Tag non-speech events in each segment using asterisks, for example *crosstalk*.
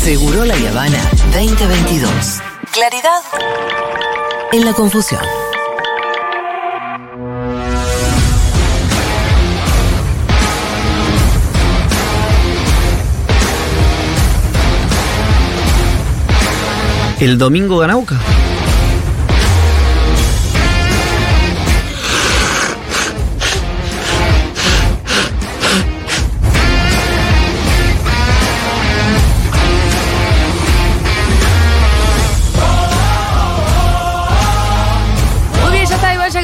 Seguro La Habana 2022. Claridad en la confusión. ¿El domingo Ganauca?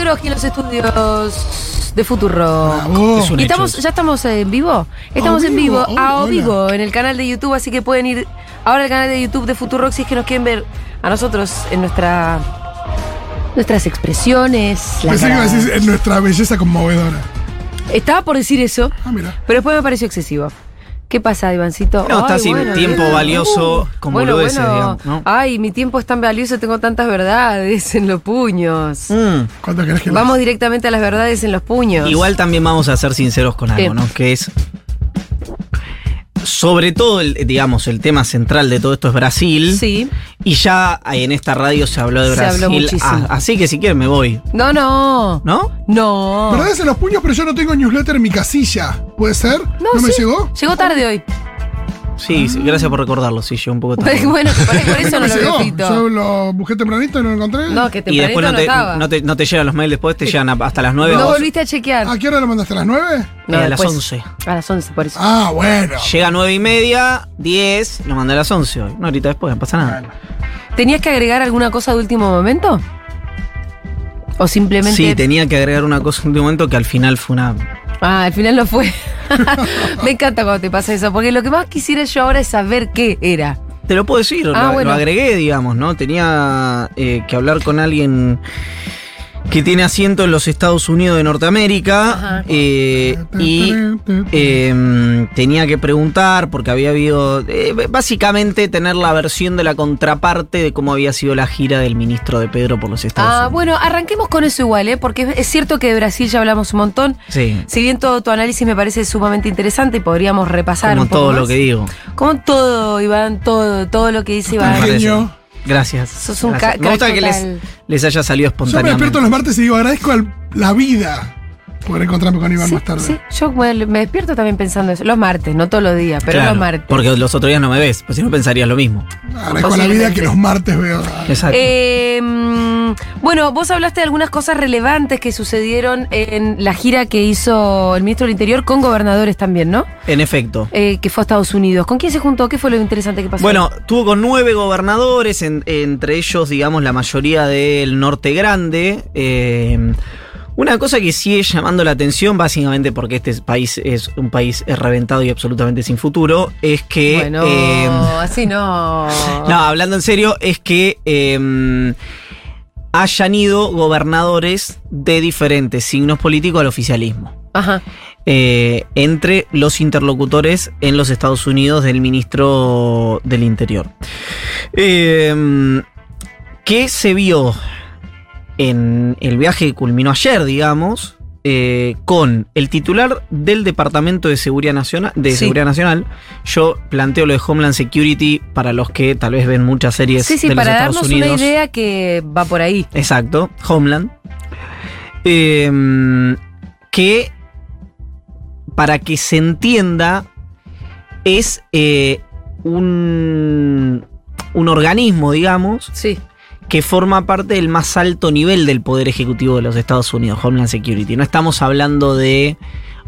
Yagroski en los estudios de Futuro. Bravo. Es un ¿Y hecho estamos. ¿Ya estamos en vivo? Estamos en vivo, oh, a o hola. vivo, en el canal de YouTube, así que pueden ir ahora al canal de YouTube de Futuro si es que nos quieren ver a nosotros en nuestra nuestras expresiones. la Pensé que iba a decir en nuestra belleza conmovedora. Estaba por decir eso, Ah, mira. pero después me pareció excesivo. ¿Qué pasa, Ivancito? No, está sin bueno, tiempo bien. valioso con bueno, boludeces, bueno. digamos, ¿no? Ay, mi tiempo es tan valioso, tengo tantas verdades en los puños. Mm. ¿Cuánto querés que Vamos directamente a las verdades en los puños. Igual también vamos a ser sinceros con algo, Eh. ¿no? Que es. Sobre todo, el, digamos, el tema central de todo esto es Brasil. Sí. Y ya en esta radio se habló de Se habló Brasil. muchísimo. Ah, así que si quieren me voy. No, no. ¿No? No. Verdades en los puños, pero yo no tengo newsletter en mi casilla. ¿Puede ser? ¿No, me sí. llegó? Llegó tarde hoy. Sí, sí, gracias por recordarlo. Sí, yo un poco *laughs* tarde. bueno, por, por eso no lo *laughs* llegó. repito. Yo lo busqué tempranito y no lo encontré. No, que Y tempranito después no no, te, estaba. no, te, no te llegan los mails después, te llegan a- hasta las 9 No volviste a chequear. ¿A qué hora lo mandaste? ¿A las 9? No, a las después. 11. A las 11, por eso. Ah, bueno. Llega a 9 y media, 10, lo mandé a las 11 hoy. No, ahorita después, no pasa nada. Bueno. ¿Tenías que agregar alguna cosa de último momento? ¿O simplemente.? Sí, tenía que agregar una cosa en un momento que al final fue una. Ah, al final no fue. *laughs* Me encanta cuando te pasa eso, porque lo que más quisiera yo ahora es saber qué era. Te lo puedo decir, Ah, lo, bueno. lo agregué, digamos, ¿no? Tenía eh, que hablar con alguien que tiene asiento en los Estados Unidos de Norteamérica eh, y eh, tenía que preguntar porque había habido, eh, básicamente tener la versión de la contraparte de cómo había sido la gira del ministro de Pedro por los Estados Ah, Unidos. bueno, arranquemos con eso igual, ¿eh? Porque es cierto que de Brasil ya hablamos un montón. Sí, Si bien todo tu análisis me parece sumamente interesante y podríamos repasar como un poco todo lo que digo. Como todo, Iván, todo, todo lo que dice Iván. Gracias. Sos un Gracias. Me gusta que les, les haya salido Yo me espontáneamente. despierto los martes y digo, agradezco al- la vida por encontrarme con Iván Sí, más tarde. sí, yo me, me despierto también pensando eso. Los martes, no todos los días, pero Claro, los martes. Porque los otros días no me ves, pues si no pensarías lo mismo. Agradezco a la vida que los martes veo. Exacto. Eh, mm, bueno, vos hablaste de algunas cosas relevantes que sucedieron en la gira que hizo el ministro del Interior con gobernadores también, ¿no? en efecto. Eh, que fue a Estados Unidos. ¿Con quién se juntó? ¿Qué fue lo interesante que pasó? Bueno, tuvo con nueve gobernadores, en- entre ellos, digamos, la mayoría del norte grande. Eh, una cosa que sigue llamando la atención, básicamente porque este país es un país reventado y absolutamente sin futuro, es que... bueno, eh, así no. *laughs* no, hablando en serio, es que eh, hayan ido gobernadores de diferentes signos políticos al oficialismo. Ajá. eh, entre los interlocutores en los Estados Unidos del ministro del Interior. Eh, ¿Qué se vio en el viaje que culminó ayer, digamos? eh, con el titular del Departamento de Seguridad Nacional, de Sí. Seguridad Nacional. Yo planteo lo de Homeland Security para los que tal vez ven muchas series Sí, sí, de los para Estados darnos Unidos. una idea que va por ahí. Exacto, Homeland. Eh, que, para que se entienda, es eh, un, un organismo, digamos, Sí. Que forma parte del más alto nivel del Poder Ejecutivo de los Estados Unidos, Homeland Security. No estamos hablando de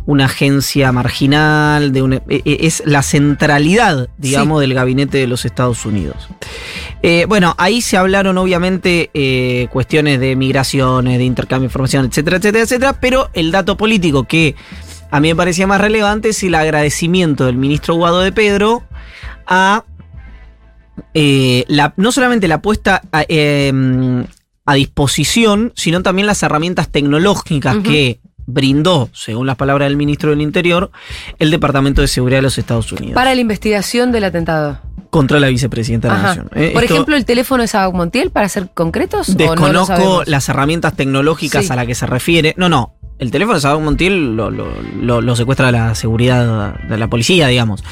una agencia marginal, de una- e- e- es la centralidad, digamos, del gabinete de los Estados Unidos. Eh, bueno, ahí se hablaron obviamente eh, cuestiones de migraciones, de intercambio de información, etcétera, etcétera, etcétera, pero el dato político que a mí me parecía más relevante es el agradecimiento del ministro Guado de Pedro a eh, la- no solamente la puesta a, eh, a disposición, sino también las herramientas tecnológicas que brindó, según las palabras del ministro del Interior, el Departamento de Seguridad de los Estados Unidos Para la investigación del atentado. contra la vicepresidenta de la Ajá. Nación. Eh, Por esto- ejemplo, el teléfono de Sabac Montiel, para ser concretos. ¿o no lo Desconozco las herramientas tecnológicas Sí. a las que se refiere. No, no. El teléfono de Sabac Montiel lo, lo- lo- lo secuestra la seguridad de la policía, digamos,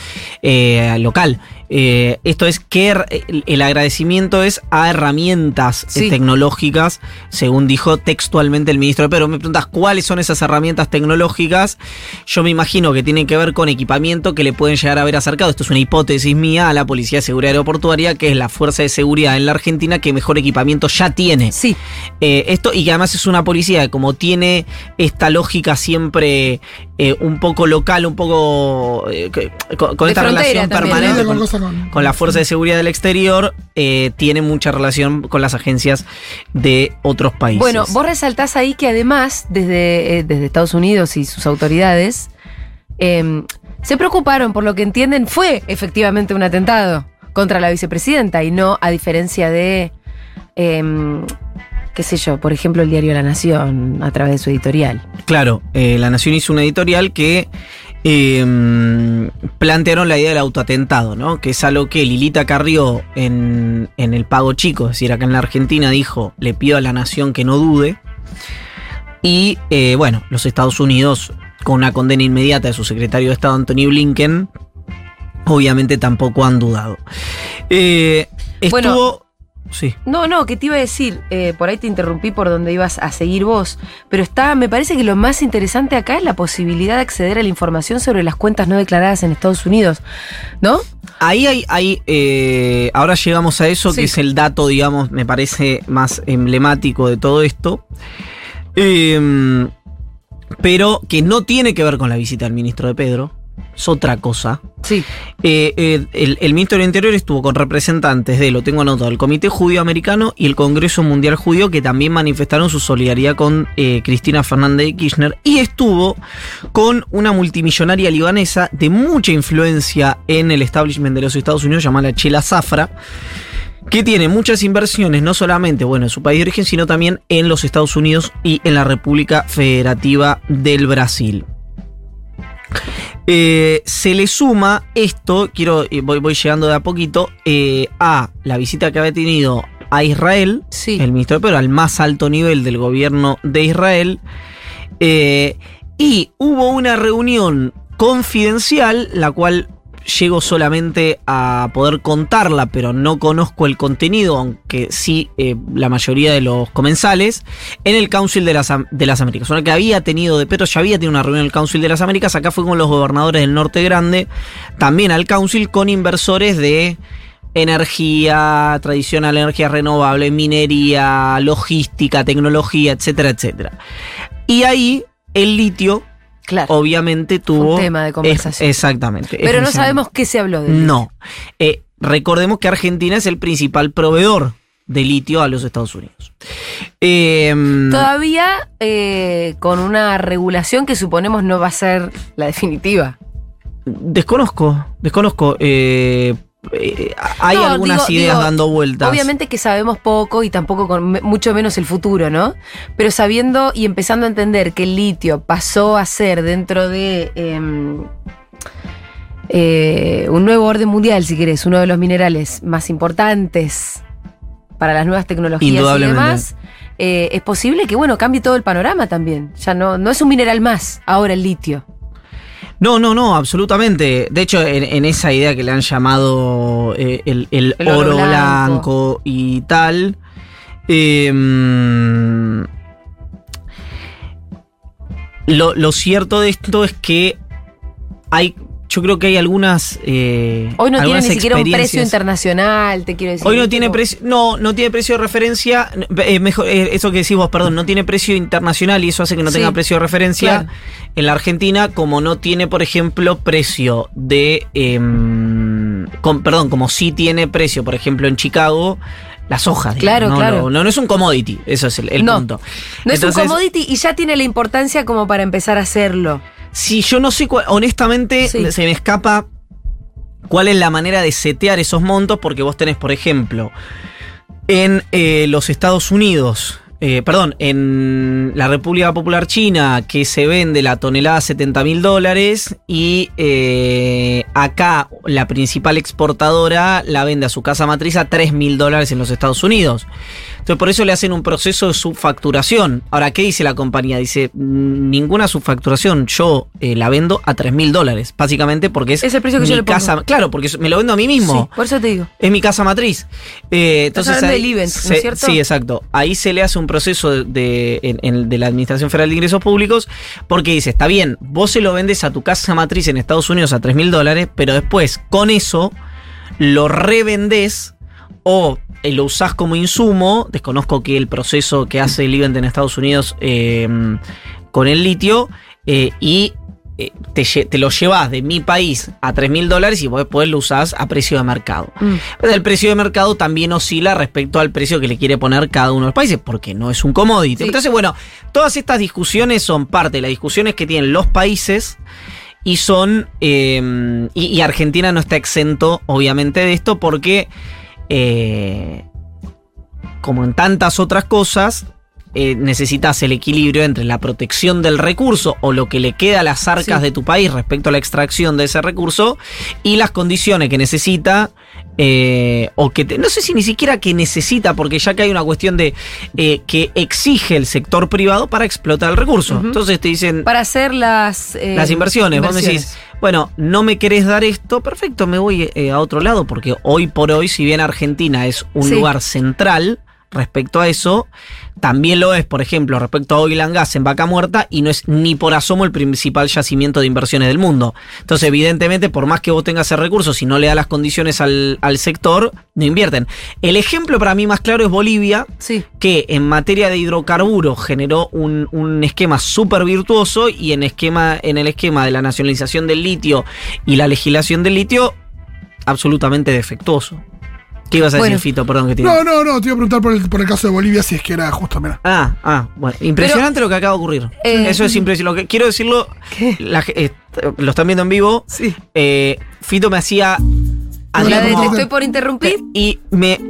eh, local. Eh, esto es que her- el, agradecimiento es a herramientas eh, Sí. tecnológicas, según dijo textualmente el ministro. Pero me preguntas cuáles son esas herramientas tecnológicas. Yo me imagino que tienen que ver con equipamiento que le pueden llegar a haber acercado. Esto es una hipótesis mía a la Policía de Seguridad Aeroportuaria, que es la fuerza de seguridad en la Argentina que mejor equipamiento ya tiene. Sí, Eh, esto, y que además es una policía que como tiene esta lógica siempre eh, un poco local, un poco eh, con, esta relación también, permanente ¿no? con, Cosa con- con la Fuerza de Seguridad del Exterior, eh, tiene mucha relación con las agencias de otros países. Bueno, vos resaltás ahí que además, desde, eh, desde Estados Unidos y sus autoridades, eh, se preocuparon por lo que entienden fue efectivamente un atentado contra la vicepresidenta y no a diferencia de, eh, qué sé yo, por ejemplo, el diario La Nación a través de su editorial. Claro, eh, La Nación hizo una editorial que eh, plantearon la idea del autoatentado, ¿no? Que es algo que Lilita Carrió en, en el Pago Chico, es decir, acá en la Argentina dijo, le pido a la Nación que no dude. Y eh, bueno, los Estados Unidos, con una condena inmediata de su secretario de Estado, Anthony Blinken, obviamente tampoco han dudado. Eh, estuvo... Bueno, sí. No, no, que te iba a decir, eh, por ahí te interrumpí por donde ibas a seguir vos, pero está, me parece que lo más interesante acá es la posibilidad de acceder a la información sobre las cuentas no declaradas en Estados Unidos, ¿no? Ahí hay, hay, eh, ahora llegamos a eso, Sí. que es el dato, digamos, me parece más emblemático de todo esto. Eh, pero que no tiene que ver con la visita del ministro de Pedro, es otra cosa. Sí. Eh, eh, el, el ministro del Interior estuvo con representantes de, lo tengo anotado, el Comité Judío Americano y el Congreso Mundial Judío, que también manifestaron su solidaridad con eh, Cristina Fernández de Kirchner, y estuvo con una multimillonaria libanesa de mucha influencia en el establishment de los Estados Unidos, llamada Chela Zafra, que tiene muchas inversiones, no solamente bueno, en su país de origen, sino también en los Estados Unidos y en la República Federativa del Brasil. Eh, se le suma esto, quiero, eh, voy, voy llegando de a poquito, eh, a la visita que había tenido a Israel, Sí. el ministro de Pedro, al más alto nivel del gobierno de Israel, eh, y hubo una reunión confidencial, la cual llego solamente a poder contarla, pero no conozco el contenido, aunque sí eh, la mayoría de los comensales, en el Council de las, de las Américas. Una que había tenido de Petro, ya había tenido una reunión en el Council de las Américas, acá fue con los gobernadores del Norte Grande, también al Council con inversores de energía tradicional, energía renovable, minería, logística, tecnología, etcétera, etcétera. Y ahí el litio Claro. obviamente tuvo... un tema de conversación. Es- exactamente. pero no sabemos qué se habló de él. No. Eh, recordemos que Argentina es el principal proveedor de litio a los Estados Unidos. Eh, Todavía eh, con una regulación que suponemos no va a ser la definitiva. desconozco, desconozco. eh, eh, hay No, algunas digo- ideas digo, dando vueltas. Obviamente que sabemos poco y tampoco con mucho menos el futuro, ¿no? Pero sabiendo y empezando a entender que el litio pasó a ser dentro de em, eh, un nuevo orden mundial, si querés, uno de los minerales más importantes para las nuevas tecnologías y demás, eh, es posible que, bueno, cambie todo el panorama también. Ya no, no es un mineral más ahora el litio. No, no, no, absolutamente. De hecho, en, en esa idea que le han llamado eh, el, el El oro blanco. blanco. y tal. eh, lo, lo cierto de esto es que hay. Yo creo que hay algunas. eh, Hoy no tiene ni siquiera un precio internacional, te quiero decir. Hoy no tiene precio, no, no tiene precio de referencia, eh, mejor, eh, eso que decís vos, perdón, no tiene precio internacional y eso hace que no Sí, tenga precio de referencia claro. en la Argentina, como no tiene, por ejemplo, precio de, em, con- perdón, como sí tiene precio, por ejemplo, en Chicago, las hojas. Claro, no, claro. No, no, no es un commodity, eso es el, el No, punto. No es un commodity y ya tiene la importancia como para empezar a hacerlo. Si yo no sé, cuál- honestamente, Sí. se me escapa cuál es la manera de setear esos montos, porque vos tenés, por ejemplo, en eh, los Estados Unidos, eh, perdón, en la República Popular China, que se vende la tonelada a 70 mil dólares, y eh, acá la principal exportadora la vende a su casa matriz a 3 mil dólares en los Estados Unidos. Entonces, por eso le hacen un proceso de subfacturación. Ahora, ¿qué dice la compañía? Dice, "Mm, ninguna subfacturación, yo eh, la vendo a 3 mil dólares, básicamente porque es, Es el precio que mi yo le pongo. casa. Claro, porque me lo vendo a mí mismo. Sí, por eso te digo. Es mi casa matriz. Entonces ahí del event, ¿no es se- cierto? Sí, exacto. Ahí se le hace un proceso de, de- la Administración Federal de Ingresos Públicos porque dice, está bien, vos se lo vendes a tu casa matriz en Estados Unidos a 3 mil dólares, pero después con eso lo revendés o eh, lo usás como insumo. Desconozco que el proceso que hace el event en Estados Unidos eh, con el litio eh, y eh, te, lo llevas de mi país a 3 mil dólares y vos después lo usás a precio de mercado. Mm. Pero el precio de mercado también oscila respecto al precio que le quiere poner cada uno de los países, porque no es un commodity. Sí. Entonces, bueno, todas estas discusiones son parte de las discusiones que tienen los países y son. eh, y, y Argentina no está exento, obviamente, de esto, porque. eh, como en tantas otras cosas. Eh, necesitas el equilibrio entre la protección del recurso o lo que le queda a las arcas Sí. de tu país respecto a la extracción de ese recurso y las condiciones que necesita eh, o que te- no sé si ni siquiera que necesita porque ya que hay una cuestión de eh, que exige el sector privado para explotar el recurso entonces te dicen Para hacer las... eh, las inversiones. Vos decís, bueno, no me querés dar esto, perfecto, me voy eh, a otro lado, porque hoy por hoy, si bien Argentina es un Sí. lugar central respecto a eso, también lo es, por ejemplo, respecto a Oil and Gas en Vaca Muerta, y no es ni por asomo el principal yacimiento de inversiones del mundo. Entonces, evidentemente, por más que vos tengas ese recurso, si no le da las condiciones al, al sector, no invierten. El ejemplo para mí más claro es Bolivia, Sí. que en materia de hidrocarburos generó un, un esquema súper virtuoso y en, esquema, en el esquema de la nacionalización del litio y la legislación del litio, absolutamente defectuoso. ¿Qué ibas a Bueno. decir, Fito? Perdón que te No, no, no, te iba a preguntar por el, por el caso de Bolivia si es que era justo, mira. Ah, ah, bueno. Impresionante lo que acaba de ocurrir. Eh, Eso es impresionante. Lo que quiero decirlo, ¿Qué? la eh, lo están viendo en vivo. Sí. Eh, Fito me hacía. La de como- estoy por interrumpir. y me.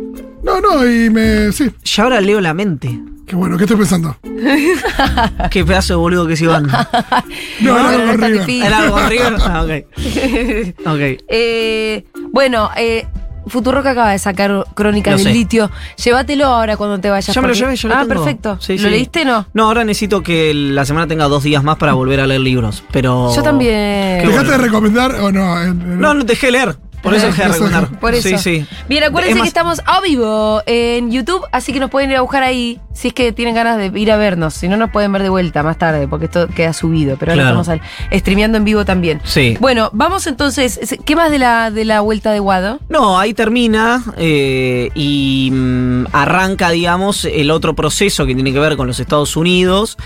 No, no, y me. Sí, Ya ahora leo la mente. qué bueno, ¿qué estoy pensando? *laughs* Qué pedazo de boludo que es Iván. *laughs* No, No, River. ¿Era algo con River? Ah, ok. *laughs* Ok. Eh, bueno, eh, Futuroca acaba de sacar Crónicas Lo del sé. Litio. Llévatelo ahora cuando te vayas. Ya me lo llevé, yo lo Ah, tengo. perfecto. Sí, ¿Lo sí. leíste no? No, ahora necesito que la semana tenga dos días más para volver a leer libros. Pero. Yo también. ¿Dejaste bueno. de recomendar o no? En- en- No, no dejé de leer. Por eso dejé de recomendar. Por eso. Sí, sí. Bien, acuérdense Es que estamos a vivo en YouTube, así que nos pueden ir a buscar ahí si es que tienen ganas de ir a vernos. Si no, nos pueden ver de vuelta más tarde, porque esto queda subido. Pero ahora Claro. estamos al- streameando en vivo también. Sí. Bueno, vamos entonces. ¿Qué más de la, de la vuelta de Guado? No, ahí termina eh, y mm, arranca, digamos, el otro proceso que tiene que ver con los Estados Unidos,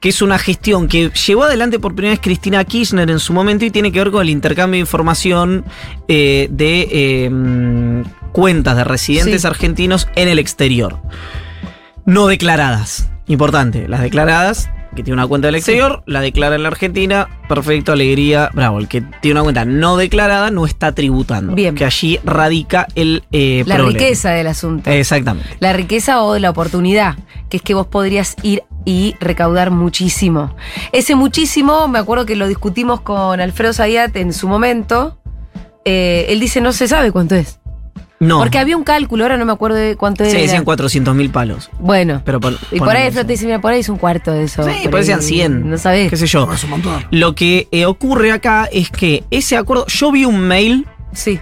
que es una gestión que llevó adelante por primera vez Cristina Kirchner en su momento y tiene que ver con el intercambio de información eh, de eh, mm, cuentas de residentes Sí. argentinos en el exterior. No declaradas. Importante, las declaradas, que tiene una cuenta del Sí. exterior, la declara en la Argentina, perfecto, alegría, bravo. El que tiene una cuenta no declarada no está tributando. Bien. Que allí radica el eh, La problema. riqueza del asunto. Exactamente. La riqueza o de la oportunidad, que es que vos podrías ir y recaudar muchísimo. Ese muchísimo, me acuerdo que lo discutimos con Alfredo Zayat en su momento. Eh, él dice no se sabe cuánto es. No. Porque había un cálculo, ahora no me acuerdo de cuánto se era. decían 400 mil palos. Bueno. Pero y por ahí eso. Alfredo te dice, mira, por ahí es un cuarto de eso. Sí, por ahí decían ahí 100. No sabés. ¿Qué sé yo? No, es un montón. Lo que eh, ocurre acá es que ese acuerdo. Yo vi un mail, Sí.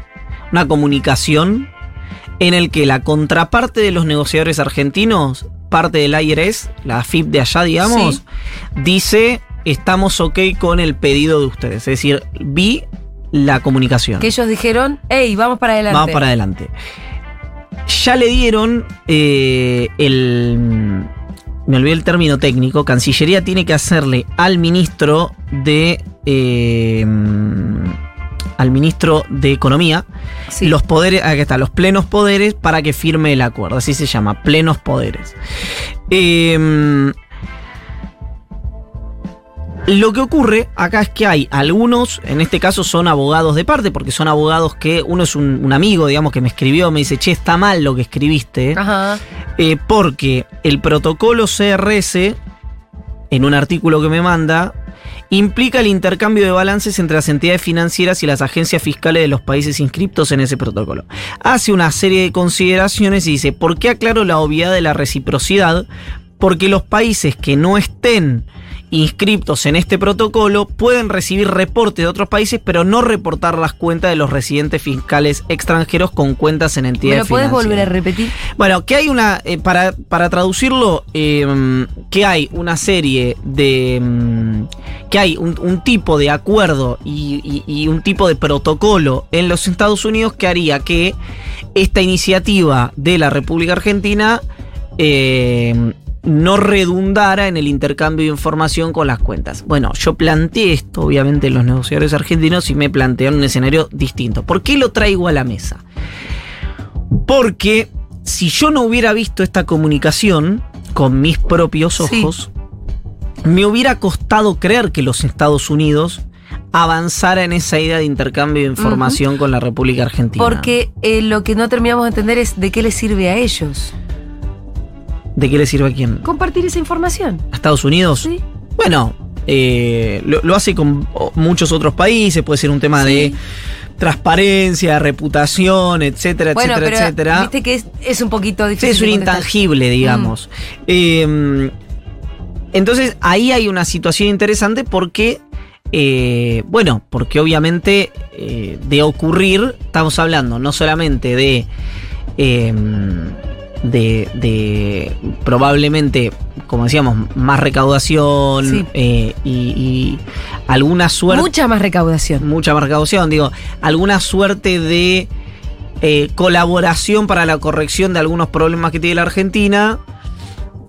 una comunicación, en el que la contraparte de los negociadores argentinos, parte del IRS, la AFIP de allá, digamos, Sí. dice: estamos ok con el pedido de ustedes. Es decir, vi la comunicación. Que ellos dijeron, hey, vamos para adelante. Vamos para adelante. Ya le dieron eh, el. Me olvidé el término técnico. Cancillería tiene que hacerle al ministro de. eh, al ministro de Economía Sí. los poderes. Aquí está, los plenos poderes para que firme el acuerdo. Así se llama, plenos poderes. Eh, lo que ocurre acá es que hay algunos, en este caso son abogados de parte, porque son abogados que uno es un, un amigo, digamos, que me escribió, me dice, che, está mal lo que escribiste. Ajá. eh, porque el protocolo CRS, en un artículo que me manda, implica el intercambio de balances entre las entidades financieras y las agencias fiscales de los países inscriptos en ese protocolo. Hace una serie de consideraciones y dice, ¿por qué aclaro la obviedad de la reciprocidad? Porque los países que no estén inscriptos en este protocolo pueden recibir reportes de otros países, pero no reportar las cuentas de los residentes fiscales extranjeros con cuentas en ¿Me entidades lo puedes volver a repetir? Bueno, que hay una. eh, para, para traducirlo, eh, que hay una serie de. mm, que hay un, un tipo de acuerdo y, y- y un tipo de protocolo en los Estados Unidos que haría que esta iniciativa de la República Argentina. eh, no redundara en el intercambio de información con las cuentas. Bueno, yo planteé esto, obviamente, en los negociadores argentinos y me plantearon un escenario distinto. ¿Por qué lo traigo a la mesa? Porque si yo no hubiera visto esta comunicación con mis propios Sí. ojos, me hubiera costado creer que los Estados Unidos avanzara en esa idea de intercambio de información con la República Argentina. Porque eh, lo que no terminamos de entender es de qué les sirve a ellos. ¿De qué le sirve a quién? Compartir esa información. ¿A Estados Unidos? Sí. Bueno, eh, lo, lo hace con muchos otros países, puede ser un tema de transparencia, reputación, etcétera, Bueno, etcétera, pero etcétera. viste que es, es un poquito Sí, difícil. es un intangible, digamos. Eh, entonces, ahí hay una situación interesante porque, eh, bueno, porque obviamente eh, de ocurrir, estamos hablando no solamente de, eh, de, de probablemente, como decíamos, más recaudación Sí. eh, y, y alguna suerte Mucha más recaudación. mucha más recaudación, digo, alguna suerte de eh, colaboración para la corrección de algunos problemas que tiene la Argentina.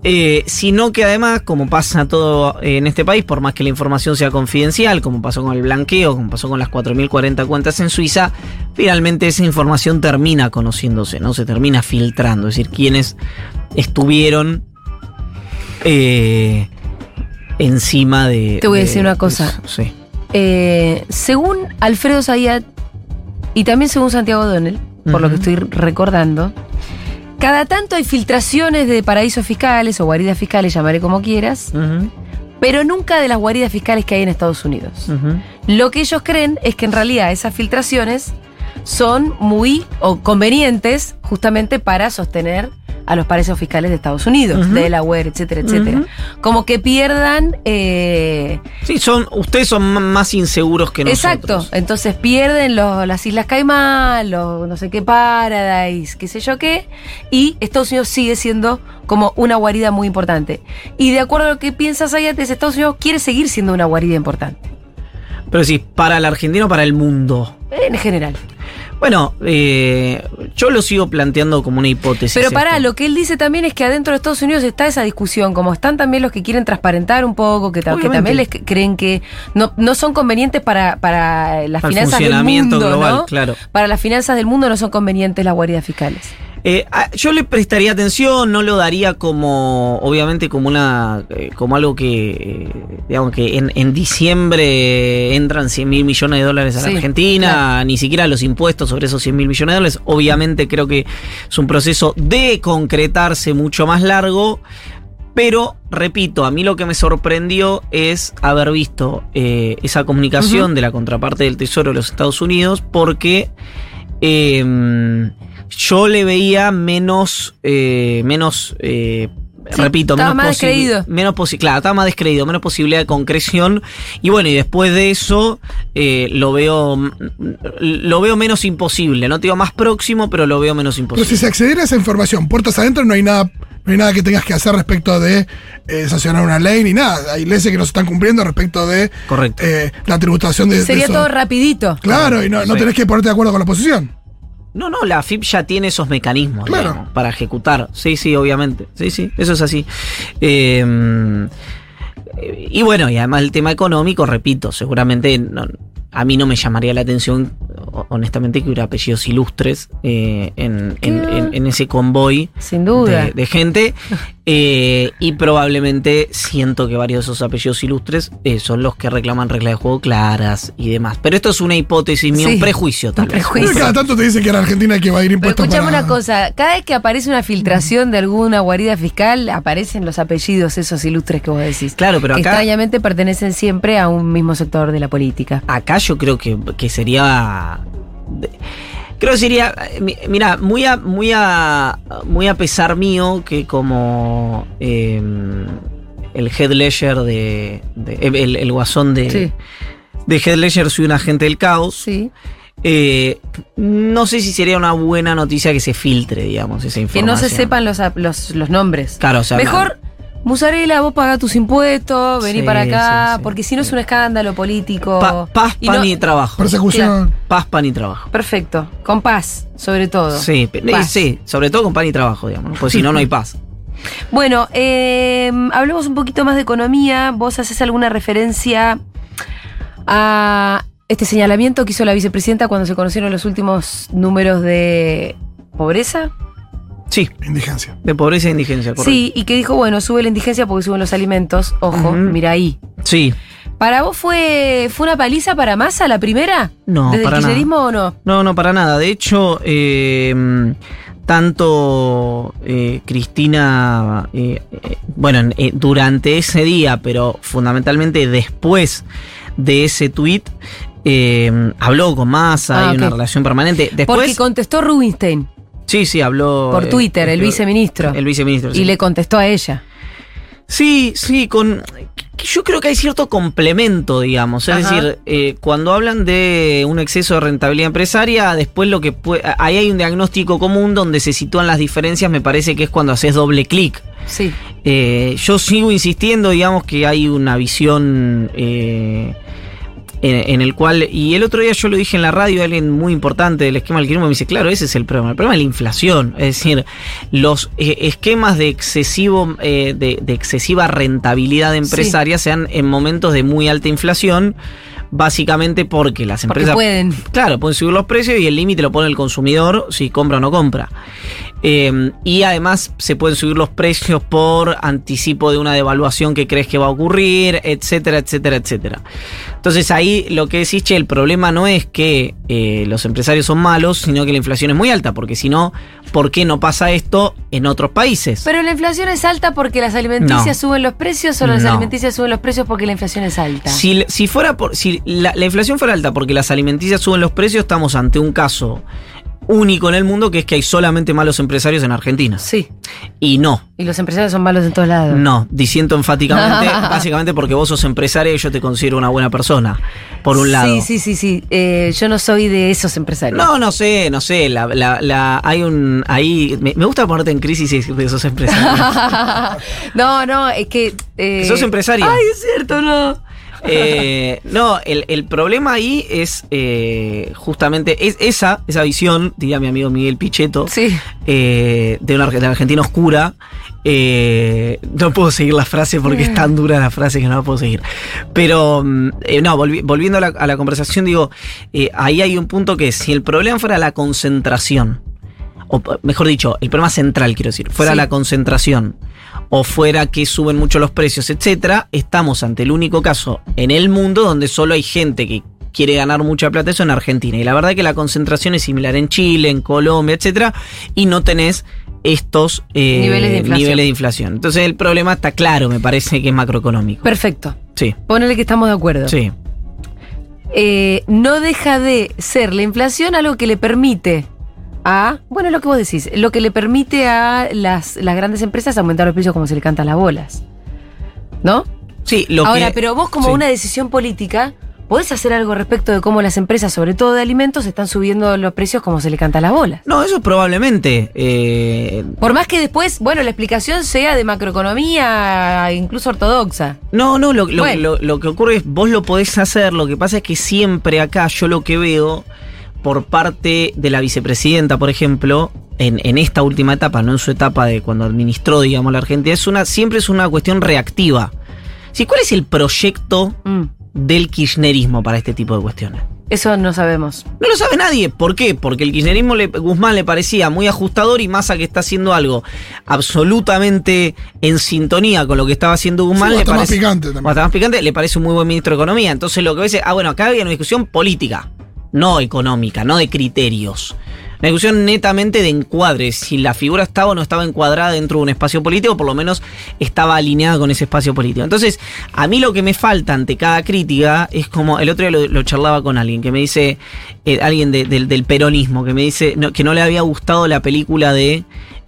Eh, sino que además, como pasa todo en este país, por más que la información sea confidencial, como pasó con el blanqueo, como pasó con las 4.040 cuentas en Suiza, finalmente esa información termina conociéndose, ¿no? Se termina filtrando, es decir, quienes estuvieron eh, encima de... Te voy a de- decir una cosa. eso, Sí. Eh, según Alfredo Zayat y también según Santiago Donel, por lo que estoy recordando, cada tanto hay filtraciones de paraísos fiscales o guaridas fiscales, llamaré como quieras, pero nunca de las guaridas fiscales que hay en Estados Unidos. Lo que ellos creen es que en realidad esas filtraciones son muy o convenientes justamente para sostener a los paraísos fiscales de Estados Unidos, Ujú. Delaware, etcétera, etcétera. Como que pierdan eh, Sí, son, ustedes son más inseguros que nosotros. Exacto, entonces pierden los- las Islas Caimán, los no sé qué Paradise, qué sé yo qué, y Estados Unidos sigue siendo como una guarida muy importante. Y de acuerdo a lo que piensas antes, Estados Unidos quiere seguir siendo una guarida importante, Pero sí, para la Argentina o para el mundo. en general. Bueno, eh, yo lo sigo planteando como una hipótesis. Pero esto. lo que él dice también es que adentro de Estados Unidos está esa discusión, como están también los que quieren transparentar un poco, que, también les creen que no, no son convenientes para, para las Para finanzas del funcionamiento mundo, global, ¿no? claro. Para las finanzas del mundo no son convenientes las guaridas fiscales. Eh, ah, yo le prestaría atención, no lo daría como, obviamente, como una, eh, como algo que, eh, digamos que en, en diciembre entran 100 mil millones de dólares a la Sí, Argentina, ni siquiera los impuestos sobre esos 100 mil millones de dólares. Obviamente creo que es un proceso de concretarse mucho más largo. Pero, repito, a mí lo que me sorprendió es haber visto eh, esa comunicación de la contraparte del Tesoro de los Estados Unidos porque eh, yo le veía menos, eh, menos, eh, Sí, repito, estaba menos más descreído. Menos claro, estaba más descreído, menos posibilidad de concreción. Y bueno, y después de eso eh, lo veo lo veo menos imposible. No te digo más próximo, pero lo veo menos Pero imposible. si se accediera a esa información, puertas adentro, no hay nada, no hay nada que tengas que hacer respecto de eh, sancionar una ley ni nada. Hay leyes que no se están cumpliendo respecto de Correcto. eh, la tributación de, de Sería eso. todo rapidito. Claro, y no, no tenés que ponerte de acuerdo con la oposición. No, no, la FIP ya tiene esos mecanismos Claro. digamos, para ejecutar. Sí, sí, obviamente. Sí, sí, eso es así. Eh, y bueno, y además el tema económico, repito, seguramente no- a mí no me llamaría la atención, ho- honestamente, que hubiera apellidos ilustres eh, en, en- ¿Qué? en- en ese convoy Sin duda. de, de gente. *laughs* Eh, y probablemente siento que varios de esos apellidos ilustres eh, son los que reclaman reglas de juego claras y demás. Pero esto es una hipótesis mía, Sí, un prejuicio tal un vez. prejuicio. Cada tanto te dicen que en Argentina hay que va a ir impuestos escuchame para... una cosa, cada vez que aparece una filtración de alguna guarida fiscal, aparecen los apellidos esos ilustres que vos decís. Claro, pero acá- extrañamente pertenecen siempre a un mismo sector de la política. Acá yo creo que, que sería. de- Creo que sería. eh, mi- Mira, muy a, muy a. Muy a pesar mío que como. eh, el head ledger de. de- el, el guasón de. Sí. De head ledger soy un agente del caos. Sí. eh, no sé si sería una buena noticia que se filtre, digamos, esa Que información. no se sepan los, los, los nombres. Claro, o sea, Mejor, Musarela, vos pagás tus impuestos, vení Sí, para acá, sí, sí. porque si no es un escándalo político. Pa- paz, Y pan no- y trabajo. Persecución. Paz, pan y trabajo. Perfecto, con paz, sobre todo. Sí, Paz. sí, sobre todo con pan y trabajo, digamos, porque si no, no hay paz. *laughs* Bueno, eh, hablemos un poquito más de economía. ¿Vos haces alguna referencia a este señalamiento que hizo la vicepresidenta cuando se conocieron los últimos números de pobreza? Sí, Indigencia. de pobreza e indigencia, correcto. Sí, y que dijo, bueno, sube la indigencia porque suben los alimentos. Ojo, mira ahí. Sí. ¿Para vos fue, fue una paliza para Massa la primera? No, ¿Desde para el kirchnerismo o no? No, no, para nada. De hecho, eh, tanto eh, Cristina, eh, eh, bueno, en- eh, durante ese día, pero fundamentalmente después de ese tuit, eh, habló con Massa, Ah, hay una relación permanente. Porque Después, contestó Rubinstein sí, sí, habló. por eh, Twitter, el eh, viceministro. El viceministro. y sí. le contestó a ella. Sí, sí, con. Yo creo que hay cierto complemento, digamos. Es Ajá. decir, eh, cuando hablan de un exceso de rentabilidad empresaria, después lo que puede. Ahí hay un diagnóstico común donde se sitúan las diferencias, me parece que es cuando haces doble clic. Sí. Eh, yo sigo insistiendo, digamos, que hay una visión. eh, en, en el cual, y el otro día yo lo dije en la radio, alguien muy importante del esquema del me dice, claro, ese es el problema, el problema es la inflación, es decir, los eh, esquemas de excesivo, eh, de, de excesiva rentabilidad empresaria se dan en momentos de muy alta inflación, básicamente porque las Porque empresas pueden. Claro, pueden subir los precios y el límite lo pone el consumidor si compra o no compra. Eh, y además se pueden subir los precios por anticipo de una devaluación que crees que va a ocurrir, etcétera, etcétera, etcétera. Entonces ahí lo que decís, che, el problema no es que eh, los empresarios son malos, sino que la inflación es muy alta, porque si no, ¿por qué no pasa esto en otros países? Pero la inflación es alta porque las alimenticias No. suben los precios o las No. alimenticias suben los precios porque la inflación es alta. Si, si fuera por, si la, la inflación fuera alta porque las alimenticias suben los precios, estamos ante un caso único en el mundo que es que hay solamente malos empresarios en Argentina. Sí. Y no, Y los empresarios son malos en todos lados. no, diciendo enfáticamente, *laughs* básicamente porque vos sos empresaria y yo te considero una buena persona, por un lado. Sí, sí, sí, sí. Eh, yo no soy de esos empresarios. No, no sé, no sé, la, la, la- hay un, ahí, me, me gusta ponerte en crisis y decir que sos empresaria. *laughs* no, no, es que. eh, Que sos empresaria. Ay, es cierto, no. Eh, no, el, el problema ahí es eh, justamente es esa, esa visión, diría mi amigo Miguel Pichetto, Sí. eh, de una de Argentina oscura. No puedo seguir la frase porque es tan dura la frase que no la puedo seguir. Pero, mm, no, volvi- volviendo a la, a la conversación, digo, ahí hay un punto que es, si el problema fuera la concentración, o mejor dicho, el problema central, quiero decir, fuera Sí. la concentración, o fuera que suben mucho los precios, etcétera, estamos ante el único caso en el mundo donde solo hay gente que quiere ganar mucha plata, eso en Argentina. Y la verdad que la concentración es similar en Chile, en Colombia, etcétera, y no tenés estos eh, Niveles de inflación. niveles de inflación. Entonces el problema está claro, me parece que es macroeconómico. Perfecto. Sí, Ponele que estamos de acuerdo. sí. Eh, no deja de ser la inflación algo que le permite a. Bueno, lo que vos decís, lo que le permite a las, las grandes empresas aumentar los precios como se le cantan las bolas. ¿No? Sí, lo Ahora, que- pero vos, como sí. una decisión política, ¿podés hacer algo respecto de cómo las empresas, sobre todo de alimentos, están subiendo los precios como se le canta las bolas? No, eso probablemente. eh, Por más que después, bueno, la explicación sea de macroeconomía, incluso ortodoxa. No, no, lo, lo- Bueno. lo- lo que ocurre es vos lo podés hacer, lo que pasa es que siempre acá yo lo que veo por parte de la vicepresidenta, por ejemplo, en, en esta última etapa, no en su etapa de cuando administró, digamos, la Argentina, es una, siempre es una cuestión reactiva. Sí, ¿Cuál es el proyecto Mm. del kirchnerismo para este tipo de cuestiones? Eso no sabemos. No lo sabe nadie. ¿Por qué? Porque el kirchnerismo le, Guzmán le parecía muy ajustador y Massa que está haciendo algo absolutamente en sintonía con lo que estaba haciendo Guzmán. Sí, le más parece, picante también. más picante, le parece un muy buen ministro de Economía. Entonces lo que dice, ah, bueno, acá había una discusión política, no económica, no de criterios. Una discusión netamente de encuadres. Si la figura estaba o no estaba encuadrada dentro de un espacio político, por lo menos estaba alineada con ese espacio político. Entonces, a mí lo que me falta ante cada crítica es como. El otro día lo, lo charlaba con alguien que me dice. eh, alguien de- del- del peronismo que me dice no, que no le había gustado la película de.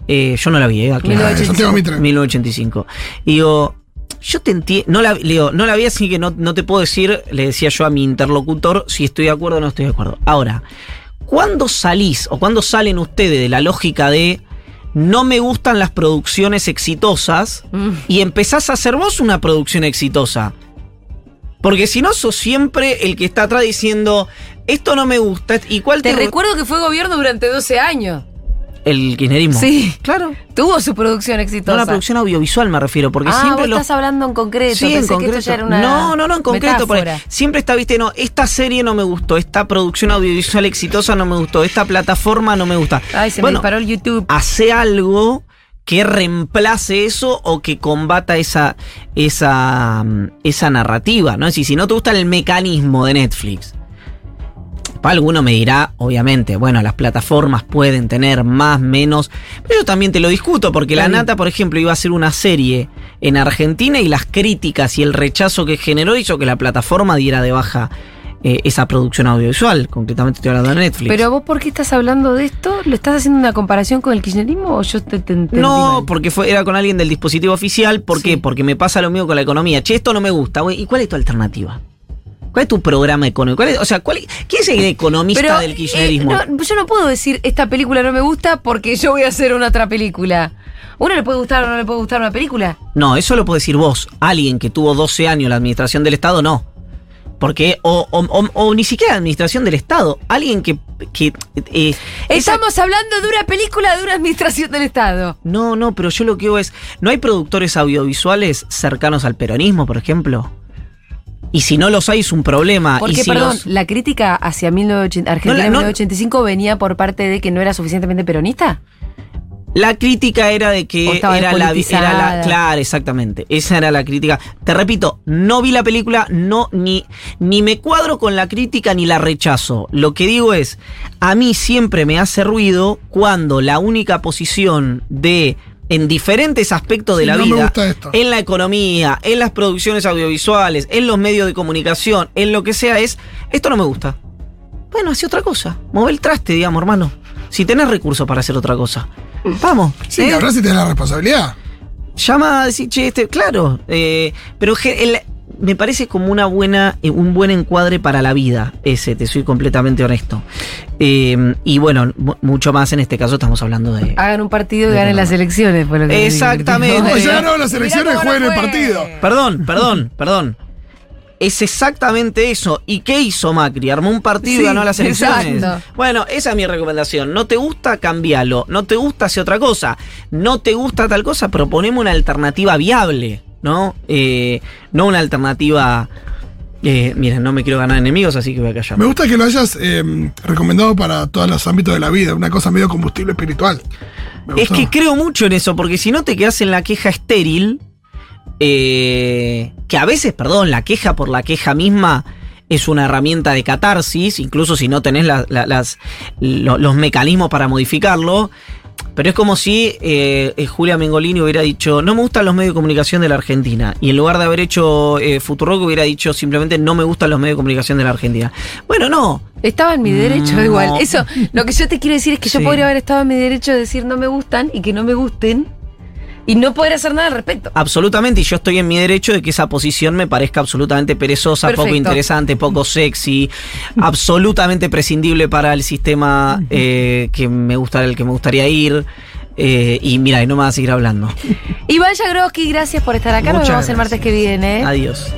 eh, yo no la vi, eh, aclaro. Ah, Santiago Mitre. 1985. Y digo, yo te entiendo, no la, le digo, no la vi así que no, no te puedo decir, le decía yo a mi interlocutor, si estoy de acuerdo o no estoy de acuerdo. Ahora, ¿cuándo salís o cuándo salen ustedes de la lógica de no me gustan las producciones exitosas Mm. y empezás a hacer vos una producción exitosa? Porque si no, sos siempre el que está atrás diciendo, esto no me gusta, ¿y cuál Te te, recuerdo que fue gobierno durante 12 años. El kirchnerismo. Sí. Claro. Tuvo su producción No, exitosa. la producción audiovisual me refiero, porque ah, siempre vos los estás hablando en concreto. Sí, en Pensé que concreto. esto ya era una no, no, no, en concreto. siempre está, viste, no, esta serie no me gustó, esta producción audiovisual exitosa no me gustó, esta plataforma no me gusta. Ay, se bueno, me disparó el YouTube. hace algo que reemplace eso o que combata esa, esa, mm, esa narrativa, ¿no? Es decir, si no te gusta el mecanismo de Netflix, alguno me dirá, obviamente, bueno, las plataformas pueden tener más, menos, pero yo también te lo discuto, porque La. Nata, por ejemplo, iba a hacer una serie en Argentina y las críticas y el rechazo que generó hizo que la plataforma diera de baja eh, esa producción audiovisual, concretamente estoy hablando de Netflix. Pero vos, ¿por qué estás hablando de esto? ¿Lo estás haciendo una comparación con el kirchnerismo o yo te, te No, porque fue, era con alguien del dispositivo oficial. ¿Por Sí. qué? Porque me pasa lo mismo con la economía. Che, esto no me gusta. güey. ¿Y cuál es tu alternativa? ¿Cuál es tu programa económico? ¿Cuál es- o sea, ¿cuál es- ¿quién es el economista del kirchnerismo? eh, no, yo no puedo decir esta película no me gusta porque yo voy a hacer una otra película. ¿Uno le puede gustar o no le puede gustar una película? No, eso lo puede decir vos. Alguien que tuvo 12 años en la administración del Estado, no. Porque, o, o- o- o ni siquiera la administración del Estado. Alguien que. que eh, esa- Estamos hablando de una película de una administración del Estado. No, no, pero yo lo que digo es. ¿No hay productores audiovisuales cercanos al peronismo, por ejemplo? Y si no los hay, es un problema. Porque, y si perdón, los- la crítica hacia 1980 Argentina No, la- en no- 1985 venía por parte de que no era suficientemente peronista. La crítica era de que era la, era la. Claro, exactamente. Esa era la crítica. Te repito, no vi la película, no, ni, ni me cuadro con la crítica ni la rechazo. Lo que digo es, a mí siempre me hace ruido cuando la única posición de. En diferentes aspectos de Sí, la no me vida, gusta esto. en la economía, en las producciones audiovisuales, en los medios de comunicación, en lo que sea, es esto no me gusta. Bueno, hace otra cosa. Mueve el traste, digamos, hermano. Si tenés recursos para hacer otra cosa. Vamos. Sí, ¿eh? ahora sí tenés la responsabilidad. llama a decir, che, este, claro, eh, pero el- me parece como una buena, eh, un buen encuadre para la vida, ese, te soy completamente honesto. Eh, y bueno, mu- mucho más en este caso estamos hablando de... Hagan un partido y ganen las elecciones. fue lo que Exactamente. ya ganó las elecciones, jueguen no el partido. Perdón, perdón, perdón. Es exactamente eso. ¿Y qué hizo Macri? Armó un partido Sí, y ganó las elecciones. exacto. Bueno, esa es mi recomendación. No te gusta, cambialo. No te gusta, hace otra cosa. No te gusta tal cosa, proponemos una alternativa viable, ¿no? Eh, no una alternativa. Eh, miren, no me quiero ganar enemigos, así que voy a callar. Me gusta que lo hayas eh, recomendado para todos los ámbitos de la vida, una cosa medio combustible espiritual. Me Es gustó. que creo mucho en eso, porque si no te quedas en la queja estéril, eh, que a veces, perdón, la queja por la queja misma es una herramienta de catarsis, incluso si no tenés la- la- las, lo- los mecanismos para modificarlo. Pero es como si eh, eh, Julia Mengolini hubiera dicho, no me gustan los medios de comunicación de la Argentina. Y en lugar de haber hecho eh, Futurock hubiera dicho simplemente, no me gustan los medios de comunicación de la Argentina. Bueno, no. Estaba en mi derecho No. igual. Eso, lo que yo te quiero decir es que yo podría haber estado en mi derecho de decir no me gustan y que no me gusten y no poder hacer nada al respecto. Absolutamente, y yo estoy en mi derecho de que esa posición me parezca absolutamente perezosa, poco interesante, poco sexy, *laughs* absolutamente prescindible para el sistema eh, que me gusta, el que me gustaría ir. eh, y mira, y no me vas a seguir hablando. Iván Jagroski, gracias por estar acá. Nos vemos el martes que viene. Adiós.